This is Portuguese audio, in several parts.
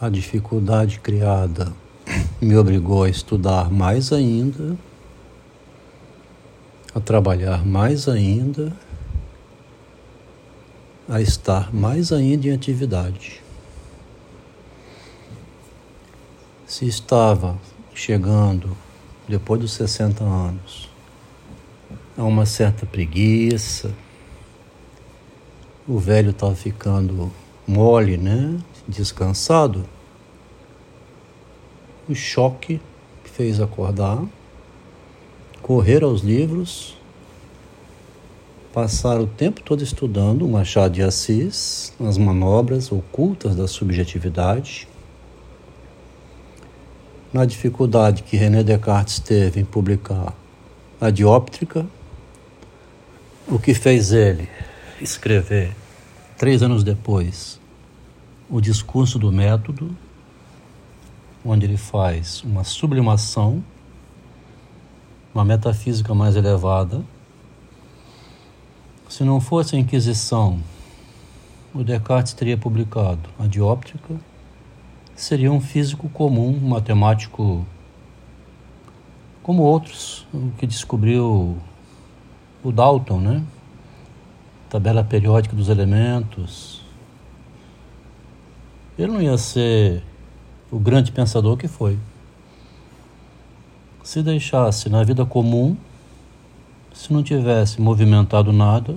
a dificuldade criada me obrigou a estudar mais ainda, a trabalhar mais ainda, a estar mais ainda em atividade. Se estava chegando, depois dos 60 anos, a uma certa preguiça, o velho estava ficando mole, né? Descansado. O choque fez acordar, correr aos livros, passar o tempo todo estudando Machado de Assis, as manobras ocultas da subjetividade, na dificuldade que René Descartes teve em publicar a dióptrica, o que fez ele escrever, três anos depois, o discurso do método, onde ele faz uma sublimação, uma metafísica mais elevada. Se não fosse a Inquisição, o Descartes teria publicado a dióptrica seria um físico comum, um matemático como outros, o que descobriu o Dalton, né? Tabela periódica dos elementos. Ele não ia ser o grande pensador que foi. Se deixasse na vida comum, se não tivesse movimentado nada,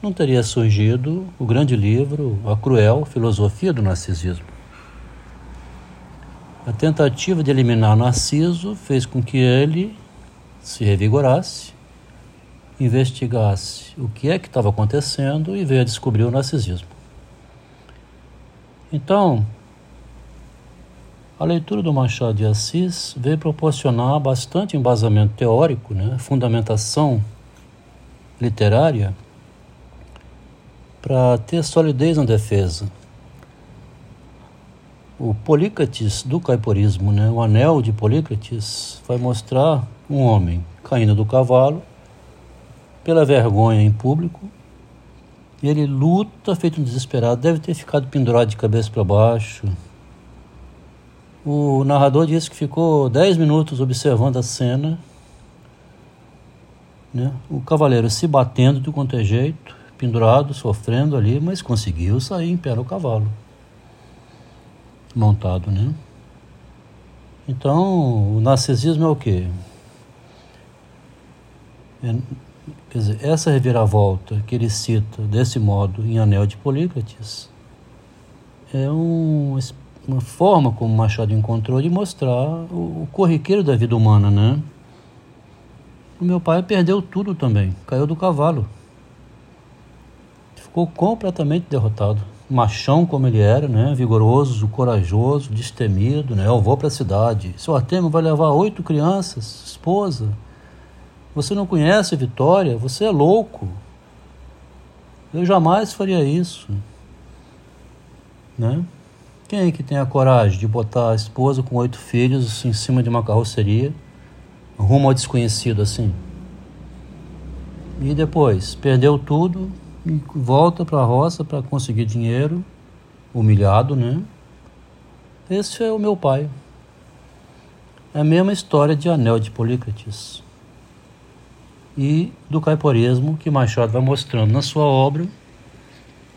não teria surgido o grande livro A Cruel Filosofia do Narcisismo. A tentativa de eliminar Narciso fez com que ele se revigorasse, investigasse o que é que estava acontecendo e veio a descobrir o narcisismo. Então, a leitura do Machado de Assis veio proporcionar bastante embasamento teórico, né, fundamentação literária, para ter solidez na defesa o Polícrates do caiporismo, né? o anel de Polícrates, vai mostrar um homem caindo do cavalo pela vergonha em público. E ele luta, feito um desesperado, deve ter ficado pendurado de cabeça para baixo. O narrador disse que ficou dez minutos observando a cena. Né? O cavaleiro se batendo de qualquer jeito, pendurado, sofrendo ali, mas conseguiu sair em pé no cavalo montado, né? Então, o narcisismo é o quê? É, quer dizer, essa reviravolta que ele cita desse modo em Anel de Polícrates é um, uma forma como Machado encontrou de mostrar o, o corriqueiro da vida humana, né? O meu pai perdeu tudo também, caiu do cavalo. Ficou completamente derrotado machão como ele era, né? vigoroso, corajoso, destemido, né? Eu vou para a cidade. Seu Artemio vai levar oito crianças, esposa. Você não conhece Vitória? Você é louco. Eu jamais faria isso. Né? Quem é que tem a coragem de botar a esposa com oito filhos em cima de uma carroceria, rumo ao desconhecido assim? E depois, perdeu tudo, e volta para a roça para conseguir dinheiro, humilhado, né? Esse é o meu pai. É a mesma história de Anel de Polícrates e do caiporismo que Machado vai mostrando na sua obra,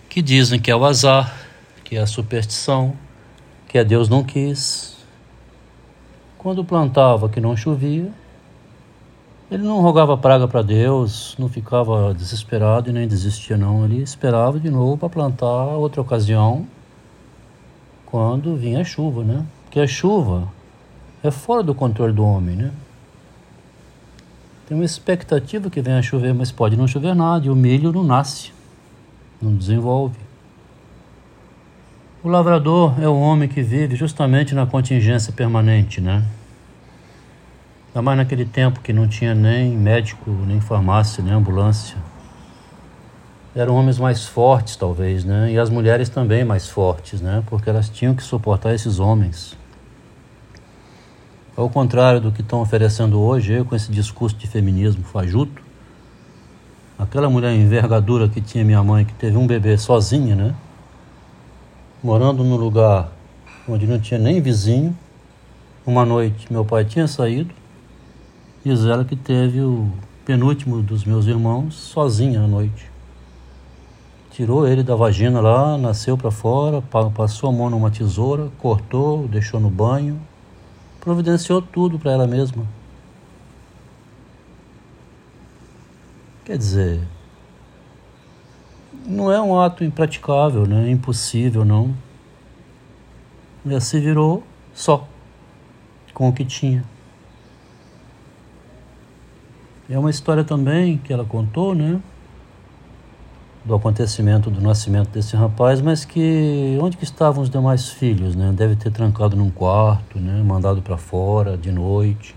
que dizem que é o azar, que é a superstição, que é Deus não quis. Quando plantava que não chovia, ele não rogava praga para Deus, não ficava desesperado e nem desistia não. Ele esperava de novo para plantar outra ocasião, quando vinha a chuva, né? Porque a chuva é fora do controle do homem, né? Tem uma expectativa que venha a chover, mas pode não chover nada e o milho não nasce, não desenvolve. O lavrador é o homem que vive justamente na contingência permanente, né? Ainda mais naquele tempo que não tinha nem médico, nem farmácia, nem ambulância. Eram homens mais fortes, talvez, né? E as mulheres também mais fortes, né? Porque elas tinham que suportar esses homens. Ao contrário do que estão oferecendo hoje, eu com esse discurso de feminismo fajuto, aquela mulher envergadura que tinha minha mãe, que teve um bebê sozinha, né? Morando num lugar onde não tinha nem vizinho. Uma noite meu pai tinha saído, diz ela que teve o penúltimo dos meus irmãos sozinha à noite. Tirou ele da vagina lá, nasceu para fora, passou a mão numa tesoura, cortou, deixou no banho, providenciou tudo para ela mesma. Quer dizer, não é um ato impraticável, né? impossível, não. Ela se virou só com o que tinha. É uma história também que ela contou, né? Do acontecimento do nascimento desse rapaz, mas que onde que estavam os demais filhos, né? Deve ter trancado num quarto, né? Mandado para fora de noite.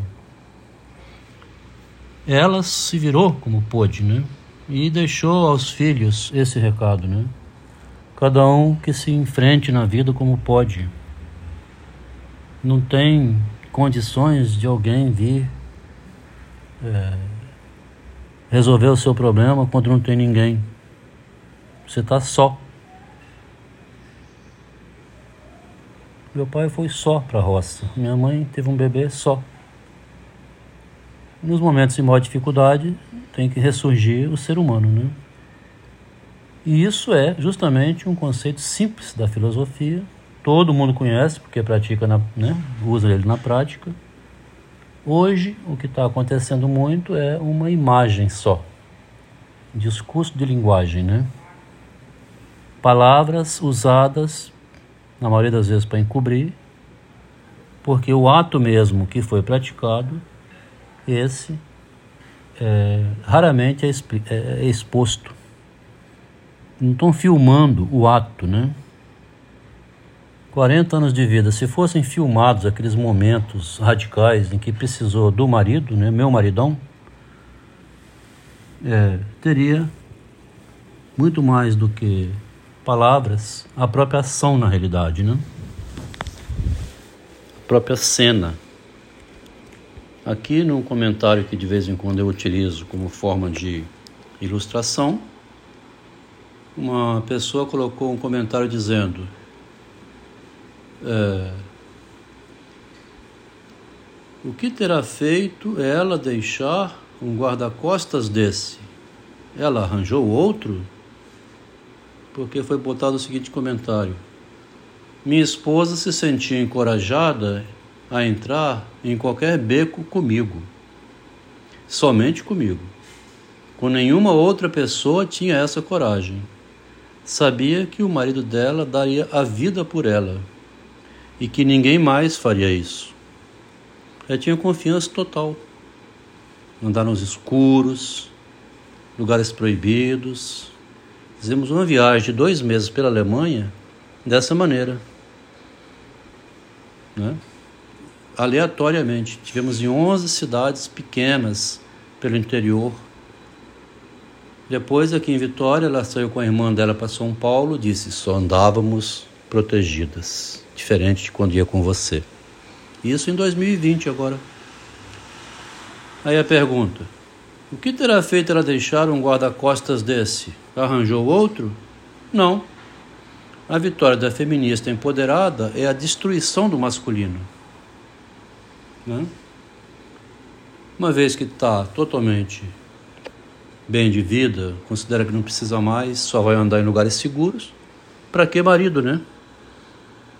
Ela se virou como pôde, né? E deixou aos filhos esse recado, né? Cada um que se enfrente na vida como pode. Não tem condições de alguém vir é, resolver o seu problema quando não tem ninguém. Você está só. Meu pai foi só para a roça. Minha mãe teve um bebê só. Nos momentos de maior dificuldade, tem que ressurgir o ser humano, né? E isso é justamente um conceito simples da filosofia. Todo mundo conhece porque pratica, na, né? usa ele na prática. Hoje, o que está acontecendo muito é uma imagem só. Discurso de linguagem, né? Palavras usadas, na maioria das vezes, para encobrir, porque o ato mesmo que foi praticado, esse é, raramente é, é, é exposto. Não estão filmando o ato, né? 40 anos de vida, se fossem filmados aqueles momentos radicais em que precisou do marido, né, meu maridão, é, teria muito mais do que palavras, a própria ação na realidade, né? A própria cena. Aqui no comentário que de vez em quando eu utilizo como forma de ilustração, uma pessoa colocou um comentário dizendo: é, O que terá feito ela deixar um guarda-costas desse? Ela arranjou outro? Porque foi botado o seguinte comentário: Minha esposa se sentia encorajada a entrar em qualquer beco comigo, somente comigo. Com nenhuma outra pessoa tinha essa coragem. Sabia que o marido dela daria a vida por ela e que ninguém mais faria isso. Ela tinha confiança total. Andar nos escuros, lugares proibidos. Fizemos uma viagem de dois meses pela Alemanha dessa maneira. Né? Aleatoriamente. Tivemos em 11 cidades pequenas pelo interior. Depois, aqui em Vitória, ela saiu com a irmã dela para São Paulo, disse: só andávamos protegidas diferente de quando ia com você. Isso em 2020 agora. Aí a pergunta: o que terá feito ela deixar um guarda-costas desse? Arranjou outro? Não. A vitória da feminista empoderada é a destruição do masculino. Né? Uma vez que está totalmente bem de vida, considera que não precisa mais, só vai andar em lugares seguros, para que marido, né?